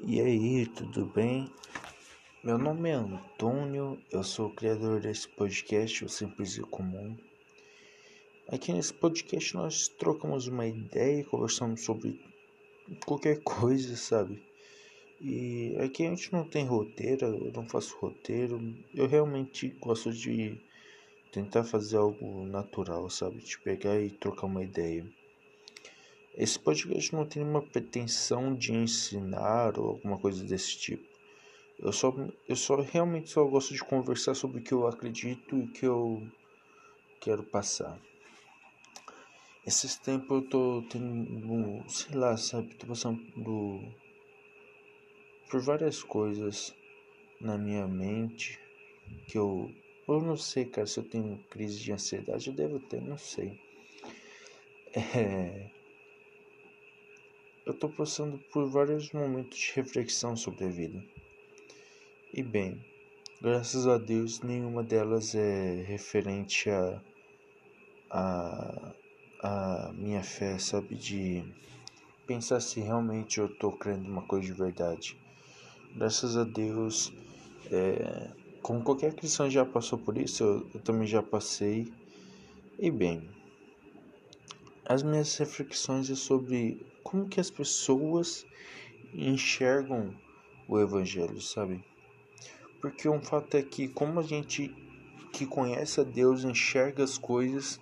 E aí, tudo bem? Meu nome é Antônio, eu sou o criador desse podcast, o Simples e Comum. Aqui nesse podcast nós trocamos uma ideia, conversamos sobre qualquer coisa, sabe? E aqui a gente não tem roteiro, eu não faço roteiro, eu realmente gosto de tentar fazer algo natural, sabe? De pegar e trocar uma ideia. Esse podcast não tem nenhuma pretensão de ensinar ou alguma coisa desse tipo. Eu só, eu só realmente só gosto de conversar sobre o que eu acredito e o que eu quero passar. Esses tempos eu tô tendo, sei lá, sabe, tô passando por várias coisas na minha mente que eu, eu não sei, cara, se eu tenho crise de ansiedade, eu devo ter, não sei. É, eu estou passando por vários momentos de reflexão sobre a vida. E bem, graças a Deus nenhuma delas é referente a, a, a minha fé, sabe? De pensar se realmente eu estou crendo uma coisa de verdade. Graças a Deus, é, como qualquer cristão já passou por isso, eu, eu também já passei. E bem, as minhas reflexões é sobre como que as pessoas enxergam o evangelho, sabe? Porque um fato é que como a gente que conhece a Deus enxerga as coisas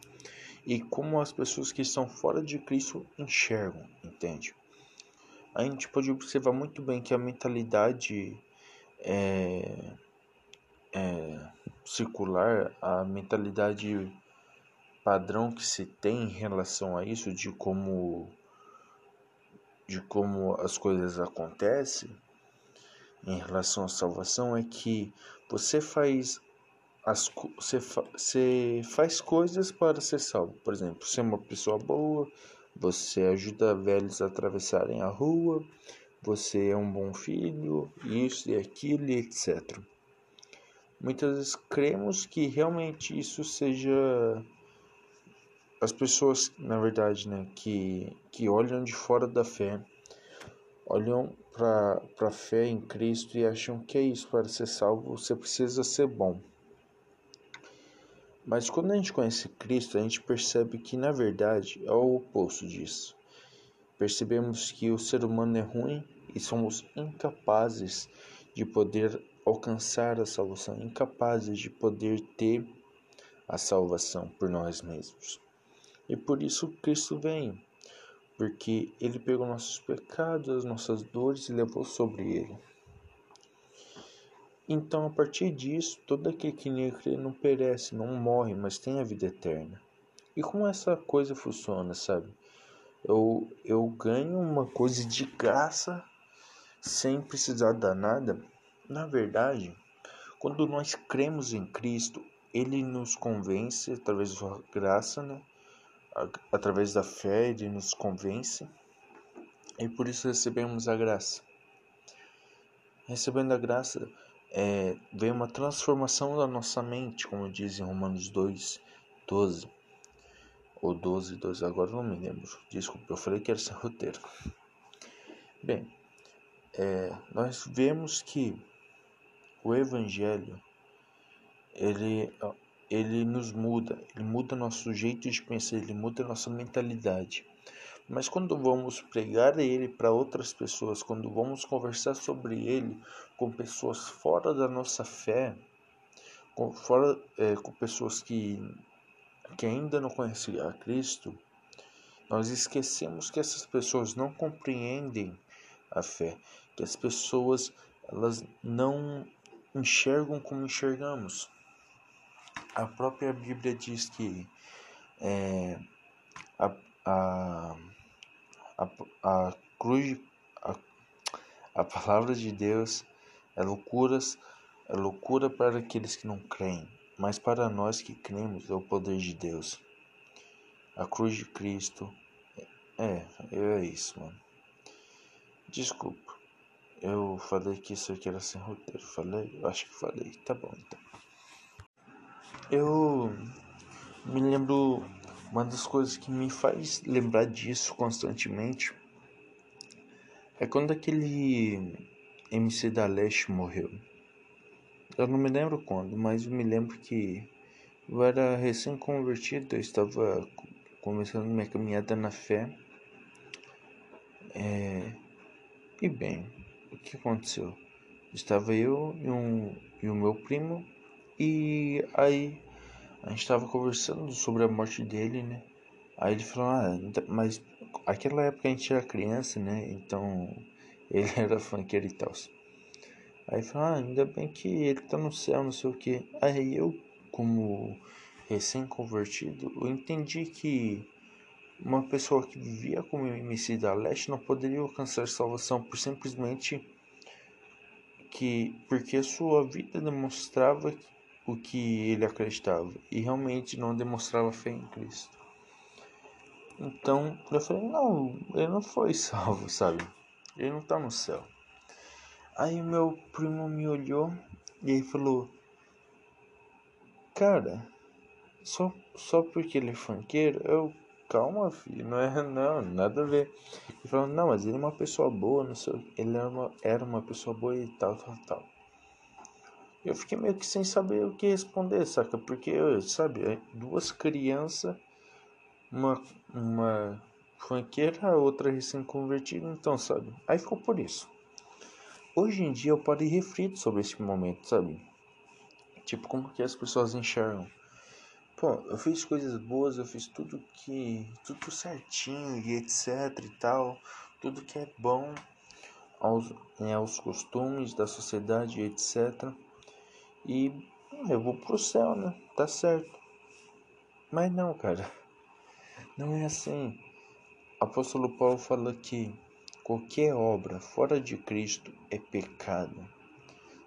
e como as pessoas que estão fora de Cristo enxergam, entende? A gente pode observar muito bem que a mentalidade é, é, circular, a mentalidade padrão que se tem em relação a isso, de como de como as coisas acontecem em relação à salvação é que você faz as você, fa, você faz coisas para ser salvo. Por exemplo, ser uma pessoa boa, você ajuda velhos a atravessarem a rua, você é um bom filho, isso e aquilo, etc. Muitas vezes cremos que realmente isso seja as pessoas, na verdade, né, que, que olham de fora da fé, olham para a fé em Cristo e acham que é isso, para ser salvo você precisa ser bom. Mas quando a gente conhece Cristo, a gente percebe que na verdade é o oposto disso. Percebemos que o ser humano é ruim e somos incapazes de poder alcançar a salvação, incapazes de poder ter a salvação por nós mesmos. E por isso Cristo vem, porque ele pegou nossos pecados, as nossas dores e levou sobre ele. Então, a partir disso, todo aquele que nele crê não perece, não morre, mas tem a vida eterna. E como essa coisa funciona, sabe? Eu, eu ganho uma coisa de graça sem precisar dar nada. Na verdade, quando nós cremos em Cristo, Ele nos convence através da sua graça, né? Através da fé, ele nos convence e por isso recebemos a graça. Recebendo a graça, é, vem uma transformação da nossa mente, como diz em Romanos 2, 12. Ou 12, 12, agora não me lembro. Desculpa, eu falei que era sem roteiro. Bem, é, nós vemos que o Evangelho ele ele nos muda, ele muda nosso jeito de pensar, ele muda nossa mentalidade. Mas quando vamos pregar ele para outras pessoas, quando vamos conversar sobre ele com pessoas fora da nossa fé, com, fora, é, com pessoas que, que ainda não conhecem a Cristo, nós esquecemos que essas pessoas não compreendem a fé, que as pessoas elas não enxergam como enxergamos. A própria Bíblia diz que é, a, a, a, a cruz, a, a palavra de Deus é loucuras, é loucura para aqueles que não creem, mas para nós que cremos é o poder de Deus. A cruz de Cristo é, é isso, mano. Desculpa. Eu falei que isso aqui era sem roteiro. Falei? Eu acho que falei. Tá bom, então. Eu me lembro uma das coisas que me faz lembrar disso constantemente É quando aquele MC da Leste morreu. Eu não me lembro quando, mas eu me lembro que eu era recém-convertido, eu estava começando minha caminhada na fé. É... E bem, o que aconteceu? Estava eu e, um, e o meu primo, e aí a gente estava conversando sobre a morte dele, né? Aí ele falou, ah, mas aquela época a gente era criança, né? Então ele era funkeiro e tal. Aí falou, ah, ainda bem que ele tá no céu, não sei o que. Aí eu, como recém-convertido, eu entendi que uma pessoa que vivia como MC da Leste não poderia alcançar salvação por simplesmente que porque a sua vida demonstrava o que ele acreditava e realmente não demonstrava fé em Cristo. Então eu falei, não, ele não foi salvo, sabe? Ele não tá no céu. Aí meu primo me olhou e ele falou, cara, só, só porque ele é funkeiro, eu, calma filho, não é não, nada a ver. Ele falou, não, mas ele é uma pessoa boa, não sei, ele era uma, era uma pessoa boa e tal, tal, tal. Eu fiquei meio que sem saber o que responder, saca? Porque, sabe, duas crianças uma, uma funkeira, a outra recém-convertida, então, sabe? Aí ficou por isso. Hoje em dia eu paro e reflito sobre esse momento, sabe? Tipo, como que as pessoas enxergam. Pô, eu fiz coisas boas, eu fiz tudo que. tudo certinho e etc e tal. Tudo que é bom aos, né, aos costumes da sociedade e etc. E eu vou pro céu, né? Tá certo. Mas não, cara. Não é assim. O apóstolo Paulo fala que qualquer obra fora de Cristo é pecado.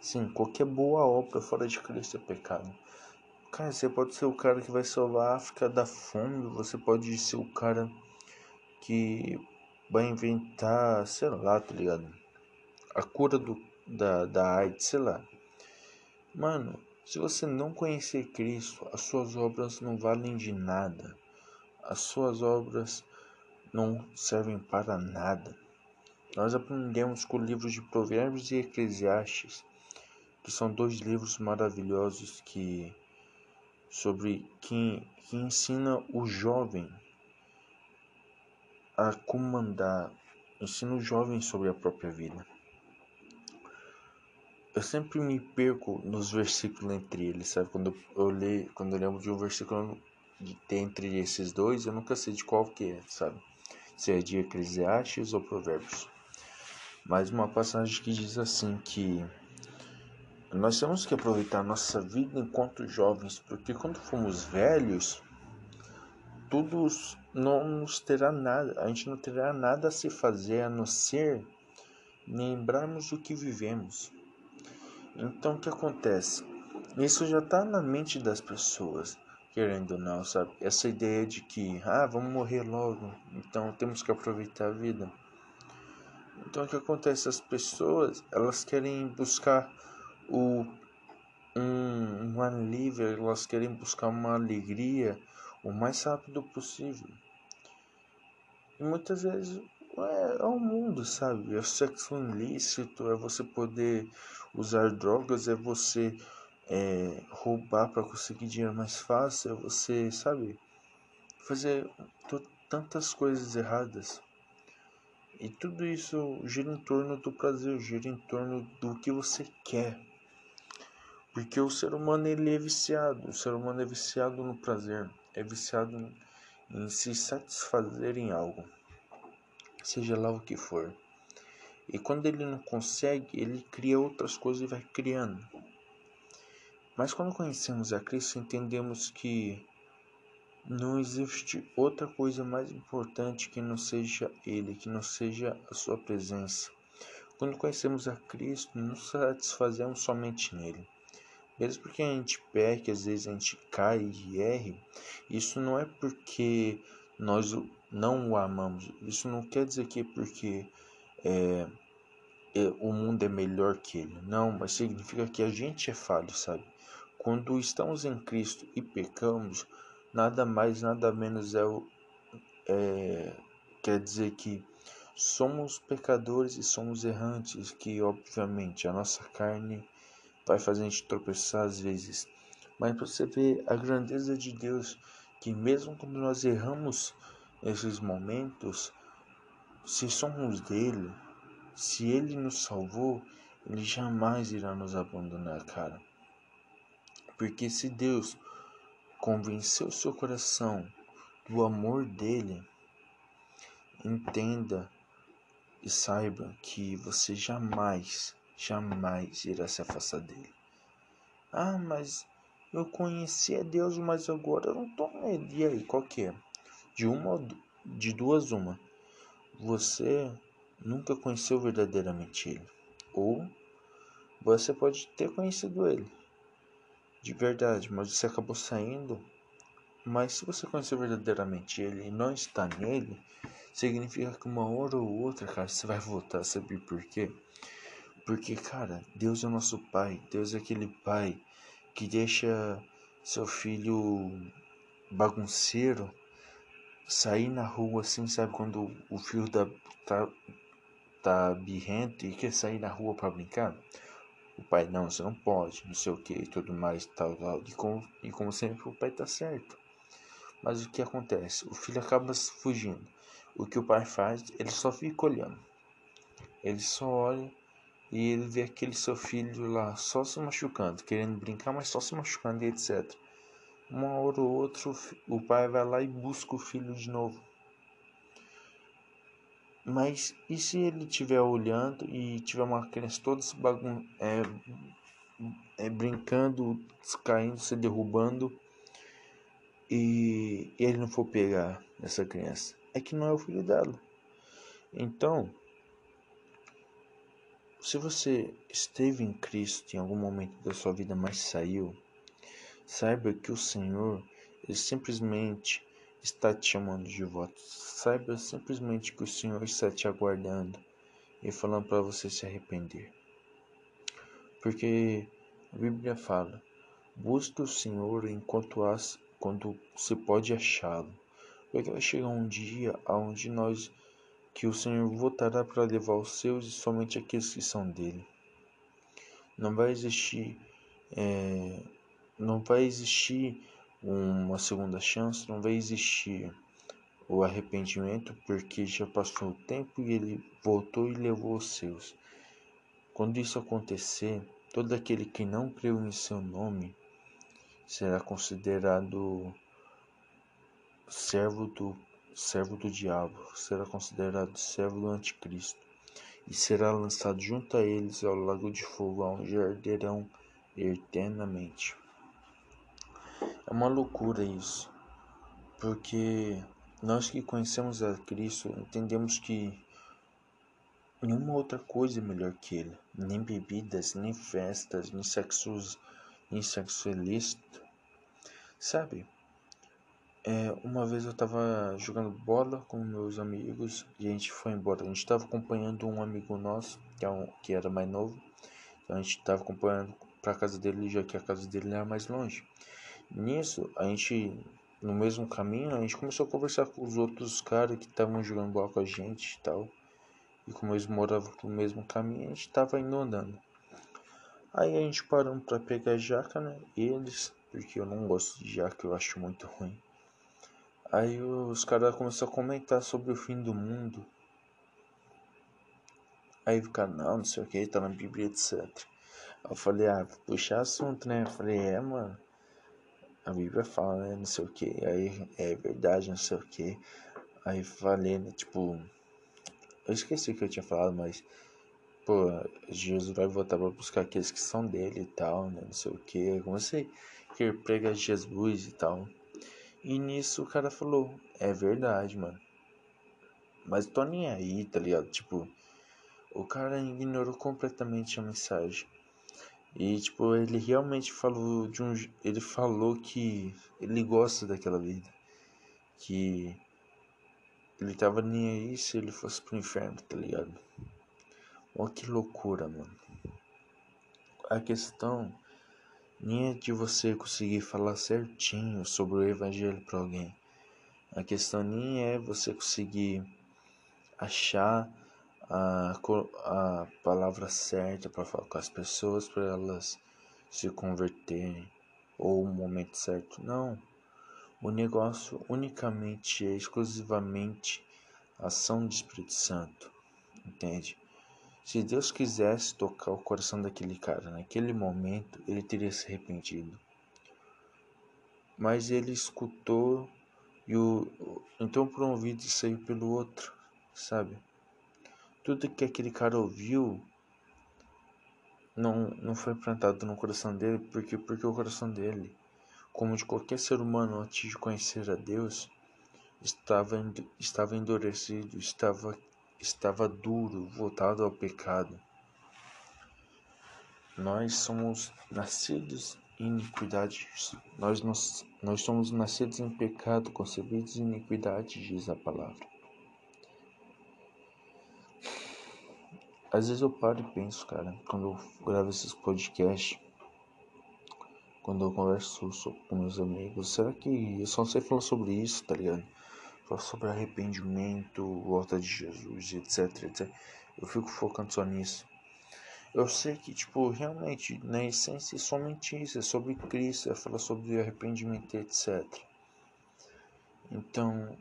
Sim, qualquer boa obra fora de Cristo é pecado. Cara, você pode ser o cara que vai salvar a África da fome, você pode ser o cara que vai inventar, sei lá, tá ligado? A cura do, da, da AIDS, sei lá. Mano, se você não conhecer Cristo, as suas obras não valem de nada as suas obras não servem para nada. Nós aprendemos com o livro de Provérbios e Eclesiastes, que são dois livros maravilhosos que sobre que, que ensina o jovem a comandar, ensina o jovem sobre a própria vida. Eu sempre me perco nos versículos entre eles, sabe? Quando eu leio, quando eu lembro de um versículo, de ter entre esses dois, eu nunca sei de qual que é, sabe? Se é de Eclesiastes ou Provérbios. Mas uma passagem que diz assim que nós temos que aproveitar nossa vida enquanto jovens, porque quando formos velhos, tudo não nos terá nada, a gente não terá nada a se fazer a não ser lembrarmos o que vivemos. Então o que acontece? Isso já está na mente das pessoas querendo ou não, sabe? Essa ideia de que, ah, vamos morrer logo, então temos que aproveitar a vida. Então o que acontece? As pessoas, elas querem buscar o, um, um alívio, elas querem buscar uma alegria o mais rápido possível. E muitas vezes é, é o mundo, sabe? É o sexo ilícito, é você poder usar drogas, é você é, roubar para conseguir dinheiro mais fácil, é você, sabe, fazer tantas coisas erradas. E tudo isso gira em torno do prazer, gira em torno do que você quer. Porque o ser humano ele é viciado, o ser humano é viciado no prazer, é viciado em se satisfazer em algo, seja lá o que for. E quando ele não consegue, ele cria outras coisas e vai criando. Mas quando conhecemos a Cristo, entendemos que não existe outra coisa mais importante que não seja Ele, que não seja a Sua presença. Quando conhecemos a Cristo, não satisfazemos somente nele. Mesmo porque a gente peca, às vezes a gente cai e erre, isso não é porque nós não o amamos. Isso não quer dizer que é porque é, é, o mundo é melhor que ele. Não, mas significa que a gente é falho, sabe? Quando estamos em Cristo e pecamos, nada mais, nada menos é, o, é quer dizer que somos pecadores e somos errantes, que obviamente a nossa carne vai fazer a gente tropeçar às vezes. Mas você vê a grandeza de Deus, que mesmo quando nós erramos nesses momentos, se somos dele, se ele nos salvou, ele jamais irá nos abandonar, cara. Porque se Deus convenceu seu coração do amor dele, entenda e saiba que você jamais, jamais irá se afastar dele. Ah, mas eu conhecia Deus, mas agora eu não tô nele. E aí, qual que é? De uma de duas uma. Você nunca conheceu verdadeiramente ele. Ou você pode ter conhecido ele de verdade, mas você acabou saindo. Mas se você conheceu verdadeiramente ele e não está nele, significa que uma hora ou outra, cara, você vai voltar, sabe por quê? Porque, cara, Deus é o nosso Pai, Deus é aquele Pai que deixa seu filho bagunceiro sair na rua assim, sabe? Quando o filho tá, tá, tá birrento e quer sair na rua para brincar. O pai, não, você não pode, não sei o que e tudo mais, tal, tal. E como, e como sempre, o pai tá certo. Mas o que acontece? O filho acaba fugindo. O que o pai faz, ele só fica olhando. Ele só olha e ele vê aquele seu filho lá só se machucando, querendo brincar, mas só se machucando e etc. Uma hora ou outra, o pai vai lá e busca o filho de novo. Mas e se ele estiver olhando e tiver uma criança toda se bagun é, é, brincando, caindo, se derrubando e ele não for pegar essa criança? É que não é o filho dela. Então, se você esteve em Cristo em algum momento da sua vida, mas saiu, saiba que o Senhor ele simplesmente está te chamando de volta. Saiba simplesmente que o Senhor está te aguardando e falando para você se arrepender. Porque a Bíblia fala: busque o Senhor enquanto as, quando você pode achá-lo. Porque vai chegar um dia onde nós que o Senhor voltará para levar os seus e somente aqueles que são dele. Não vai existir, é, não vai existir uma segunda chance, não vai existir o arrependimento, porque já passou o tempo e ele voltou e levou os seus. Quando isso acontecer, todo aquele que não creu em seu nome será considerado servo do servo do diabo, será considerado servo do anticristo e será lançado junto a eles ao lago de fogo, onde arderão eternamente. É uma loucura isso, porque nós que conhecemos a Cristo entendemos que nenhuma outra coisa é melhor que Ele, nem bebidas, nem festas, nem sexos, nem sexo ilícito, sabe? É, uma vez eu tava jogando bola com meus amigos e a gente foi embora. A gente tava acompanhando um amigo nosso, que, é um, que era mais novo. Então a gente tava acompanhando pra casa dele, já que a casa dele era mais longe. Nisso, a gente, no mesmo caminho, a gente começou a conversar com os outros caras que estavam jogando bola com a gente e tal. E como eles moravam no mesmo caminho, a gente tava indo andando. Aí a gente parou pra pegar jaca, né? Eles, porque eu não gosto de jaca, eu acho muito ruim. Aí os caras começaram a comentar sobre o fim do mundo. Aí o não, não sei o que, tá na Bíblia, etc. Eu falei, ah, puxar assunto, né? Eu falei, é, mano. A Bíblia fala, né? Não sei o que. Aí é verdade, não sei o que. Aí falei, né? Tipo. Eu esqueci o que eu tinha falado, mas. Pô, Jesus vai voltar pra buscar aqueles que são dele e tal, né? Não sei o que. Aí comecei a pregar Jesus e tal. E nisso o cara falou: É verdade, mano. Mas tô nem aí, tá ligado? Tipo, o cara ignorou completamente a mensagem. E tipo, ele realmente falou de um ele falou que ele gosta daquela vida, que ele tava nem aí se ele fosse pro inferno, tá ligado? Olha que loucura, mano. A questão nem é de você conseguir falar certinho sobre o evangelho para alguém. A questão nem é você conseguir achar a, a palavra certa para falar com as pessoas para elas se converterem ou o momento certo. Não. O negócio unicamente é exclusivamente ação do Espírito Santo. Entende? Se Deus quisesse tocar o coração daquele cara naquele momento, ele teria se arrependido. Mas ele escutou e o então por um ouvido saiu pelo outro, sabe? Tudo que aquele cara ouviu não, não foi plantado no coração dele, porque porque o coração dele, como de qualquer ser humano antes de conhecer a Deus, estava estava endurecido, estava estava duro, voltado ao pecado. Nós somos nascidos em iniquidade. Nós, nós, nós somos nascidos em pecado, concebidos em iniquidade, diz a palavra. Às vezes eu paro e penso, cara, quando eu gravo esses podcasts, quando eu converso com meus amigos, será que eu só sei falar sobre isso, tá ligado? Sobre arrependimento, volta de Jesus, etc, etc. Eu fico focando só nisso. Eu sei que, tipo, realmente, na essência é somente isso, é sobre Cristo, é falar sobre arrependimento, etc. Então,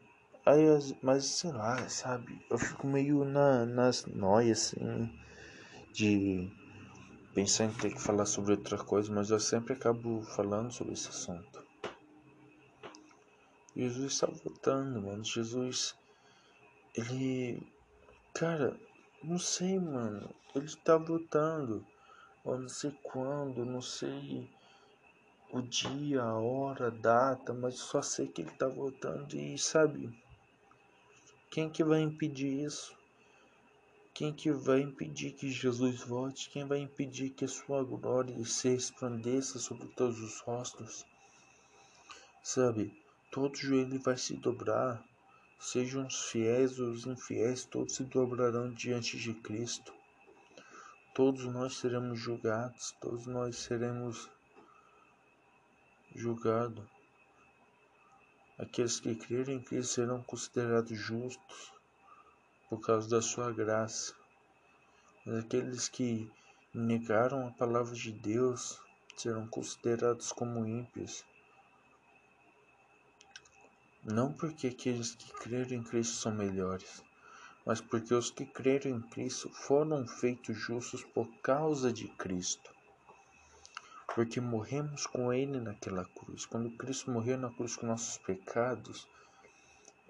Aí, mas sei lá, sabe? Eu fico meio na, nas noias, assim, de pensar em ter que falar sobre outra coisa, mas eu sempre acabo falando sobre esse assunto. Jesus está voltando, mano. Jesus, ele. Cara, não sei, mano. Ele está voltando. Eu não sei quando, não sei o dia, a hora, a data, mas só sei que ele está voltando e sabe. Quem que vai impedir isso? Quem que vai impedir que Jesus volte? Quem vai impedir que a sua glória se resplandeça sobre todos os rostos? Sabe, todo joelho vai se dobrar, sejam os fiéis ou os infiéis, todos se dobrarão diante de Cristo. Todos nós seremos julgados, todos nós seremos julgados. Aqueles que crerem em Cristo serão considerados justos por causa da sua graça. Mas aqueles que negaram a palavra de Deus serão considerados como ímpios. Não porque aqueles que creram em Cristo são melhores, mas porque os que creram em Cristo foram feitos justos por causa de Cristo porque morremos com Ele naquela cruz. Quando Cristo morreu na cruz com nossos pecados,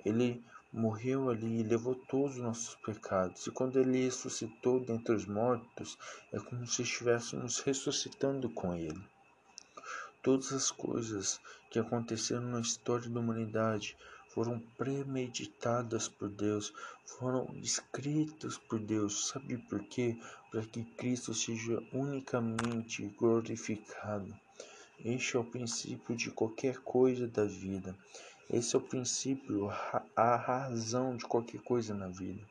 Ele morreu ali e levou todos os nossos pecados. E quando Ele ressuscitou dentre os mortos, é como se estivéssemos ressuscitando com Ele. Todas as coisas que aconteceram na história da humanidade foram premeditadas por Deus, foram escritas por Deus. Sabe por quê? Para que Cristo seja unicamente glorificado. Este é o princípio de qualquer coisa da vida. Esse é o princípio, a razão de qualquer coisa na vida.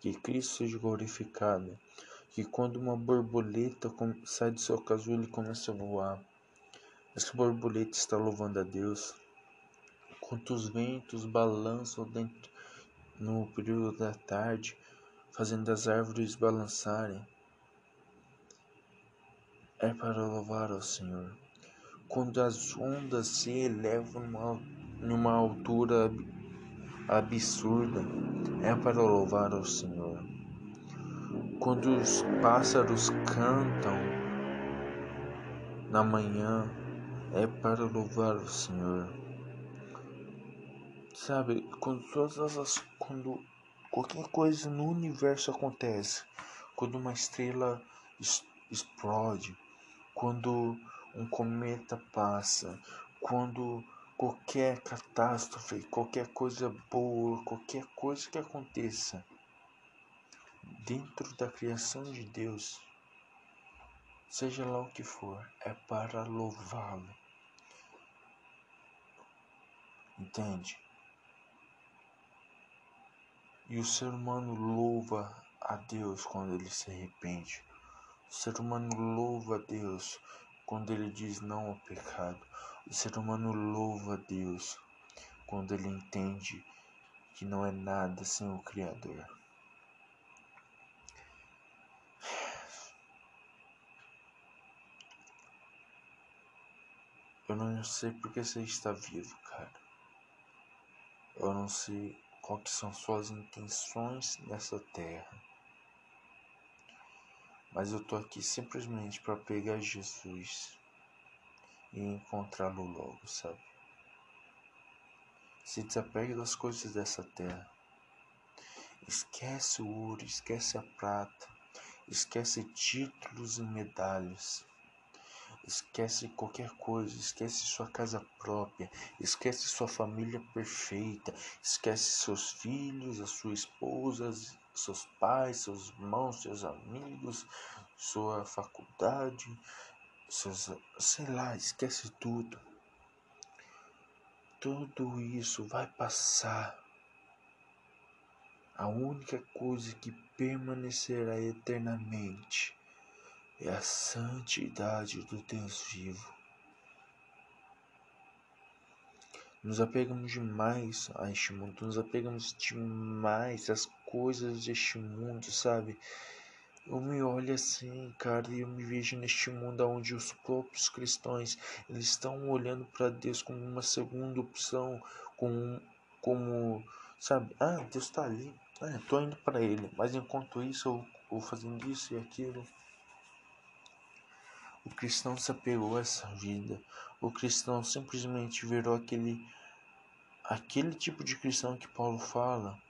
Que Cristo seja glorificado. Que quando uma borboleta sai do seu casulo e começa a voar, essa borboleta está louvando a Deus quantos ventos balançam dentro no período da tarde, fazendo as árvores balançarem. É para louvar ao Senhor. Quando as ondas se elevam numa, numa altura absurda, é para louvar ao Senhor. Quando os pássaros cantam na manhã, é para louvar o Senhor. Sabe, quando todas as. Quando qualquer coisa no universo acontece, quando uma estrela explode, quando um cometa passa, quando qualquer catástrofe, qualquer coisa boa, qualquer coisa que aconteça dentro da criação de Deus, seja lá o que for, é para louvá-lo. Entende? E o ser humano louva a Deus quando ele se arrepende. O ser humano louva a Deus quando ele diz não ao pecado. O ser humano louva a Deus quando ele entende que não é nada sem o Criador. Eu não sei porque você está vivo, cara. Eu não sei quais são suas intenções nessa terra. Mas eu tô aqui simplesmente para pegar Jesus e encontrá-lo logo, sabe? Se desapegue das coisas dessa terra. Esquece o ouro, esquece a prata, esquece títulos e medalhas. Esquece qualquer coisa, esquece sua casa própria, esquece sua família perfeita, esquece seus filhos, a sua esposa, seus pais, seus irmãos, seus amigos, sua faculdade, seus, sei lá, esquece tudo. Tudo isso vai passar. A única coisa que permanecerá eternamente é a santidade do Deus vivo. Nos apegamos demais a este mundo, nos apegamos demais às coisas deste mundo, sabe? Eu me olho assim, cara, e eu me vejo neste mundo onde os próprios cristãos eles estão olhando para Deus como uma segunda opção, como, como sabe? Ah, Deus está ali, ah, tô indo para Ele, mas enquanto isso eu vou fazendo isso e aquilo. O cristão se apegou a essa vida. O cristão simplesmente virou aquele aquele tipo de cristão que Paulo fala,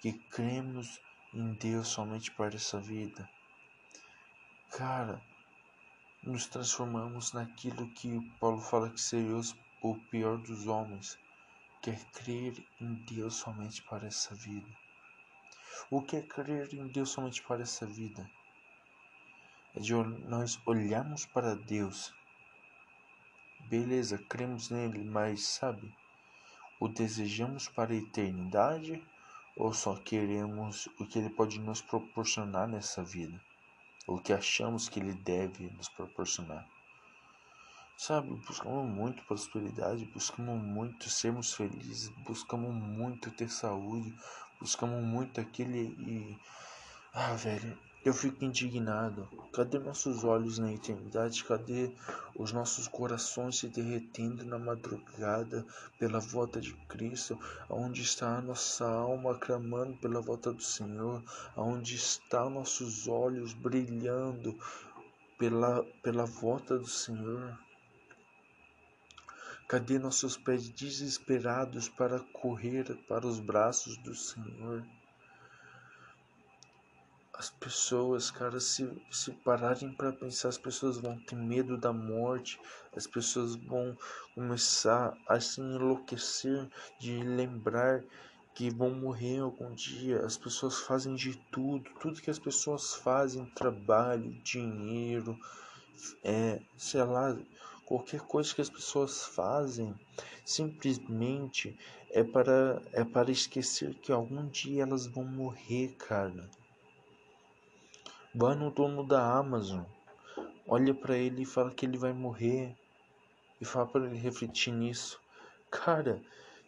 que cremos em Deus somente para essa vida. Cara, nos transformamos naquilo que Paulo fala que seria o pior dos homens, que é crer em Deus somente para essa vida. O que é crer em Deus somente para essa vida? Nós olharmos para Deus. Beleza, cremos nele, mas sabe, o desejamos para a eternidade ou só queremos o que ele pode nos proporcionar nessa vida, o que achamos que ele deve nos proporcionar. Sabe, buscamos muito prosperidade, buscamos muito sermos felizes, buscamos muito ter saúde, buscamos muito aquele e ah, velho, eu fico indignado. Cadê nossos olhos na eternidade? Cadê os nossos corações se derretendo na madrugada pela volta de Cristo? Onde está a nossa alma clamando pela volta do Senhor? Onde estão nossos olhos brilhando pela, pela volta do Senhor? Cadê nossos pés desesperados para correr para os braços do Senhor? As pessoas, cara, se, se pararem para pensar, as pessoas vão ter medo da morte, as pessoas vão começar a se enlouquecer de lembrar que vão morrer algum dia. As pessoas fazem de tudo, tudo que as pessoas fazem, trabalho, dinheiro, é, sei lá, qualquer coisa que as pessoas fazem, simplesmente é para é para esquecer que algum dia elas vão morrer, cara. Vai no dono da Amazon, olha para ele e fala que ele vai morrer e fala para ele refletir nisso. Cara,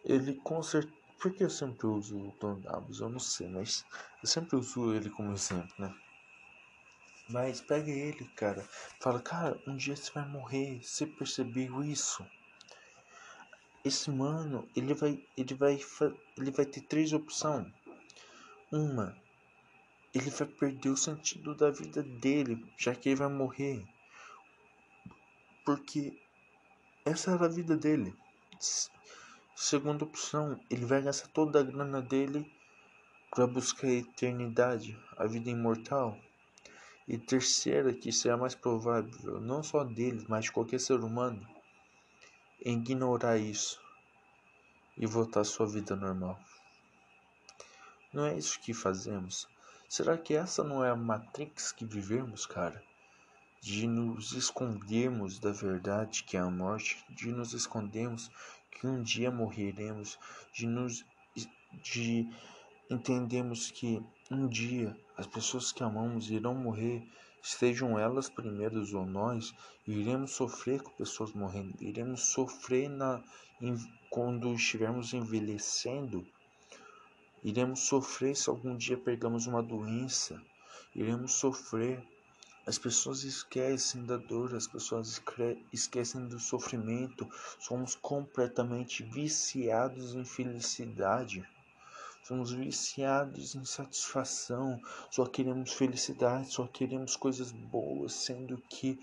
ele com certeza. Por que eu sempre uso o dono da Amazon? Eu não sei, mas eu sempre uso ele como exemplo, né? Mas pega ele, cara. Fala, cara, um dia você vai morrer. Você percebeu isso? Esse mano, ele vai, ele vai, ele vai ter três opções. Uma, ele vai perder o sentido da vida dele, já que ele vai morrer. Porque essa era a vida dele. Segunda opção, ele vai gastar toda a grana dele para buscar a eternidade, a vida imortal. E terceira, que será mais provável, não só dele, mas de qualquer ser humano, ignorar isso e voltar à sua vida normal. Não é isso que fazemos. Será que essa não é a Matrix que vivemos, cara? De nos escondermos da verdade que é a morte, de nos escondermos que um dia morreremos, de nos de entendemos que um dia as pessoas que amamos irão morrer, estejam elas primeiras ou nós, iremos sofrer com pessoas morrendo, iremos sofrer na, em, quando estivermos envelhecendo Iremos sofrer se algum dia pegamos uma doença. Iremos sofrer As pessoas esquecem da dor, as pessoas esquecem do sofrimento. Somos completamente viciados em felicidade. Somos viciados em satisfação. Só queremos felicidade, só queremos coisas boas, sendo que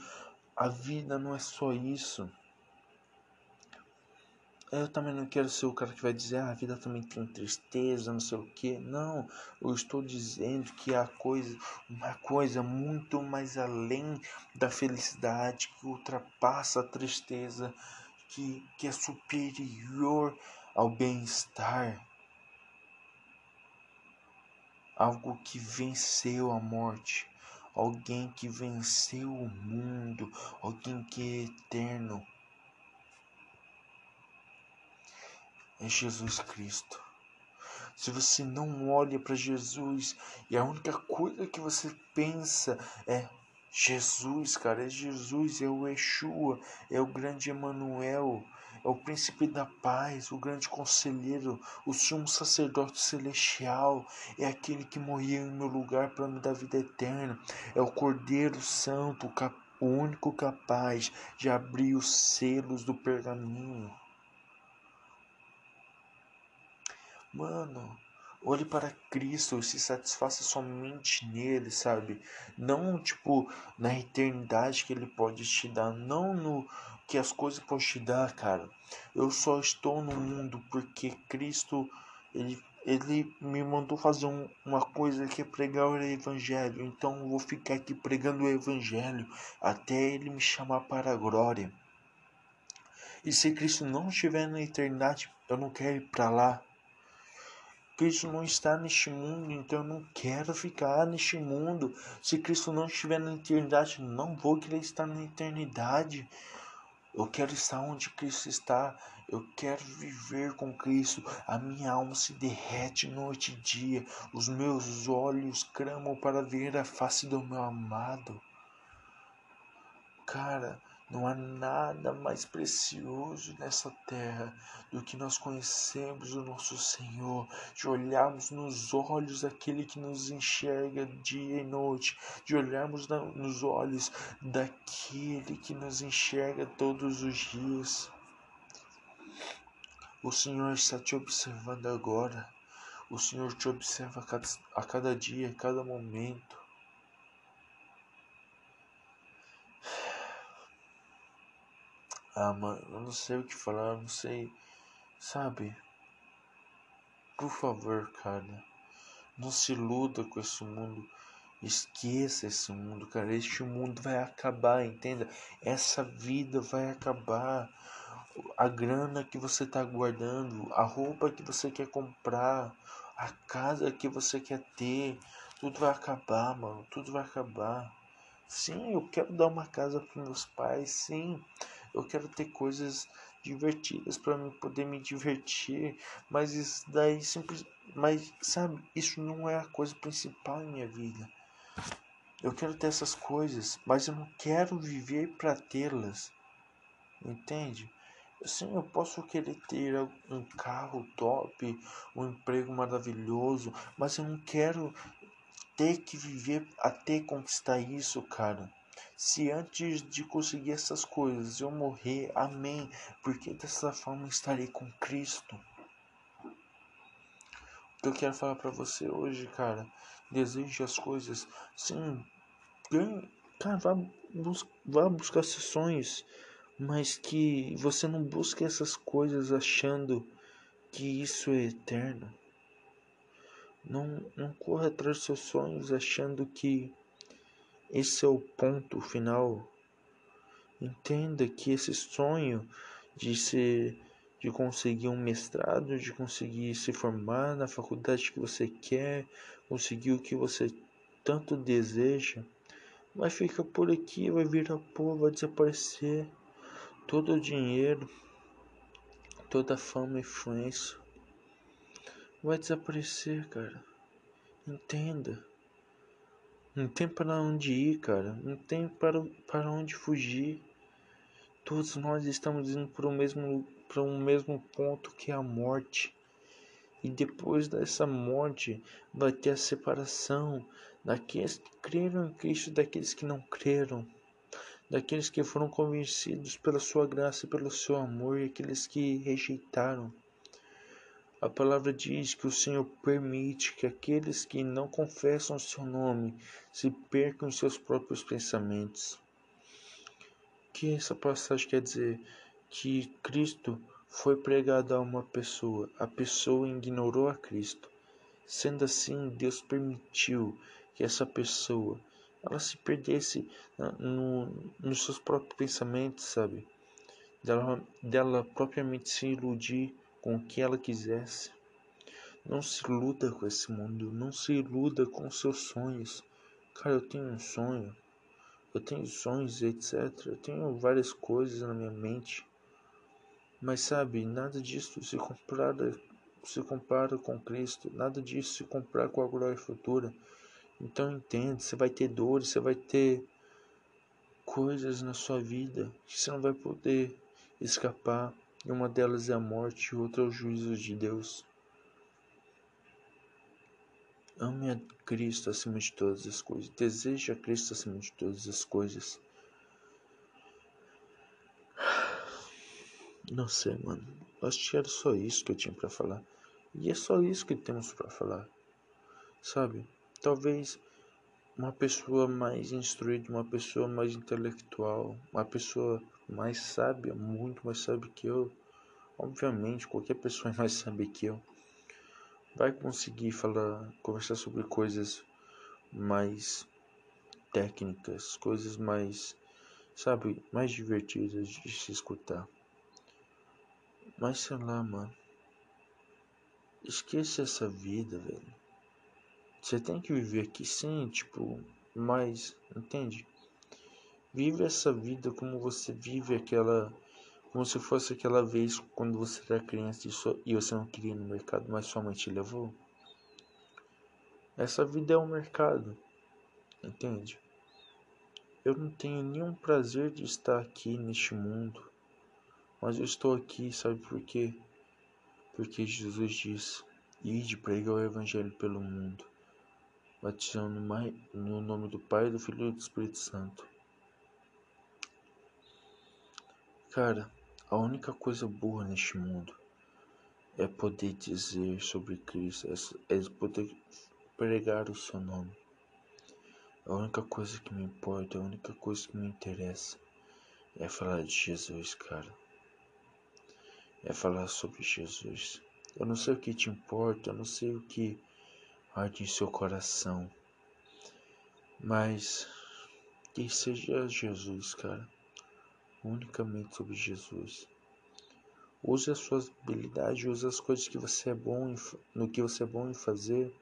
a vida não é só isso. Eu também não quero ser o cara que vai dizer ah, a vida também tem tristeza, não sei o que. Não, eu estou dizendo que há coisa, uma coisa muito mais além da felicidade, que ultrapassa a tristeza, que, que é superior ao bem-estar. Algo que venceu a morte, alguém que venceu o mundo, alguém que é eterno é Jesus Cristo. Se você não olha para Jesus e a única coisa que você pensa é Jesus, cara, é Jesus, é o Yeshua, é o grande Emanuel, é o príncipe da paz, o grande conselheiro, o sumo sacerdote celestial, é aquele que morreu em meu lugar para me dar vida eterna, é o Cordeiro Santo, o único capaz de abrir os selos do pergaminho. Mano, olhe para Cristo e se satisfaça somente nele, sabe? Não, tipo, na eternidade que ele pode te dar, não no que as coisas podem te dar, cara. Eu só estou no mundo porque Cristo, ele, ele me mandou fazer um, uma coisa que é pregar o evangelho. Então eu vou ficar aqui pregando o evangelho até ele me chamar para a glória. E se Cristo não estiver na eternidade, eu não quero ir para lá. Cristo não está neste mundo, então eu não quero ficar neste mundo. Se Cristo não estiver na eternidade, não vou querer estar na eternidade. Eu quero estar onde Cristo está. Eu quero viver com Cristo. A minha alma se derrete noite e dia. Os meus olhos clamam para ver a face do meu amado. Cara, não há nada mais precioso nessa terra do que nós conhecemos o nosso Senhor, de olharmos nos olhos daquele que nos enxerga dia e noite, de olharmos nos olhos daquele que nos enxerga todos os dias. O Senhor está te observando agora. O Senhor te observa a cada, a cada dia, a cada momento. Ah, mano, eu não sei o que falar, eu não sei. Sabe? Por favor, cara. Não se iluda com esse mundo. Esqueça esse mundo, cara. Este mundo vai acabar, entenda? Essa vida vai acabar. A grana que você tá guardando, a roupa que você quer comprar, a casa que você quer ter, tudo vai acabar, mano. Tudo vai acabar. Sim, eu quero dar uma casa para meus pais, sim. Eu quero ter coisas divertidas para poder me divertir, mas isso daí simples, mas sabe, isso não é a coisa principal em minha vida. Eu quero ter essas coisas, mas eu não quero viver para tê-las. Entende? Sim, eu posso querer ter um carro top, um emprego maravilhoso, mas eu não quero ter que viver até conquistar isso, cara. Se antes de conseguir essas coisas eu morrer, amém, porque dessa forma estarei com Cristo. O que eu quero falar para você hoje, cara, deseje as coisas, sim, ganhe, cara, vá, bus vá buscar sessões, mas que você não busque essas coisas achando que isso é eterno. Não, não corra atrás dos seus sonhos achando que esse é o ponto final. Entenda que esse sonho de ser de conseguir um mestrado, de conseguir se formar na faculdade que você quer, conseguir o que você tanto deseja, vai ficar por aqui, vai virar pó, vai desaparecer. Todo o dinheiro, toda a fama e influência vai desaparecer, cara. Entenda. Não tem para onde ir, cara. Não tem para, para onde fugir. Todos nós estamos indo para o mesmo para um mesmo ponto que é a morte. E depois dessa morte vai ter a separação daqueles que creram em Cristo, daqueles que não creram, daqueles que foram convencidos pela sua graça e pelo seu amor e aqueles que rejeitaram. A palavra diz que o Senhor permite que aqueles que não confessam o seu nome se percam em seus próprios pensamentos. O que essa passagem quer dizer? Que Cristo foi pregado a uma pessoa, a pessoa ignorou a Cristo. Sendo assim, Deus permitiu que essa pessoa ela se perdesse no, nos seus próprios pensamentos, sabe? Dela, dela propriamente se iludir com o que ela quisesse. Não se iluda com esse mundo, não se iluda com seus sonhos. Cara, eu tenho um sonho, eu tenho sonhos, etc. Eu tenho várias coisas na minha mente. Mas sabe, nada disso se compara, se compara com Cristo, nada disso se compara com a glória futura. Então entende, você vai ter dores, você vai ter coisas na sua vida que você não vai poder escapar. E uma delas é a morte, e outra é o juízo de Deus. Ame a Cristo acima de todas as coisas. Deseje a Cristo acima de todas as coisas. Não sei, mano. Acho que era só isso que eu tinha para falar. E é só isso que temos para falar. Sabe? Talvez uma pessoa mais instruída, uma pessoa mais intelectual, uma pessoa mais sábia, muito mais sábia que eu, obviamente qualquer pessoa mais sábia que eu, vai conseguir falar, conversar sobre coisas mais técnicas, coisas mais, sabe, mais divertidas de se escutar. Mas sei lá, mano. Esqueça essa vida, velho. Você tem que viver aqui sim, tipo, mas, entende? Vive essa vida como você vive aquela. Como se fosse aquela vez quando você era criança e, você não queria ir no mercado, mas sua mãe te levou. Essa vida é um mercado, entende? Eu não tenho nenhum prazer de estar aqui neste mundo, mas eu estou aqui, sabe por quê? Porque Jesus disse: Ide pregar o Evangelho pelo mundo batizando no nome do Pai, do Filho e do Espírito Santo. Cara, a única coisa boa neste mundo é poder dizer sobre Cristo, é, é poder pregar o seu nome. A única coisa que me importa, a única coisa que me interessa é falar de Jesus, cara. É falar sobre Jesus. Eu não sei o que te importa, eu não sei o que arde em seu coração. Mas que seja Jesus, cara. Unicamente sobre Jesus. Use as suas habilidades, use as coisas que você é bom em, no que você é bom em fazer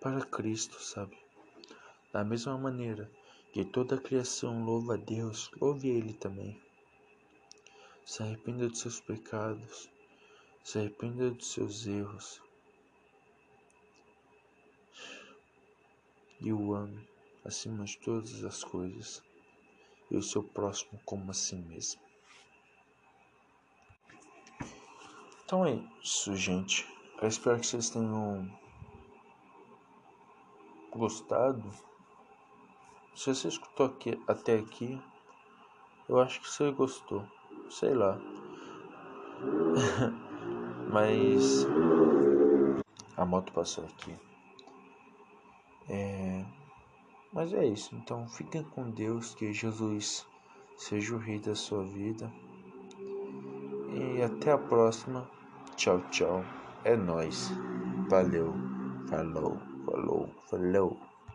para Cristo, sabe? Da mesma maneira que toda a criação louva a Deus, louve Ele também. Se arrependa dos seus pecados, se arrependa dos seus erros. e o ame acima de todas as coisas e o seu próximo como a si mesmo. Então é isso, gente. Eu espero que vocês tenham gostado. Se você escutou aqui, até aqui, eu acho que você gostou. Sei lá. Mas a moto passou aqui. É, mas é isso. Então fiquem com Deus, que Jesus seja o rei da sua vida. E até a próxima. Tchau, tchau. É nós. Valeu. Falou. Falou. Falou.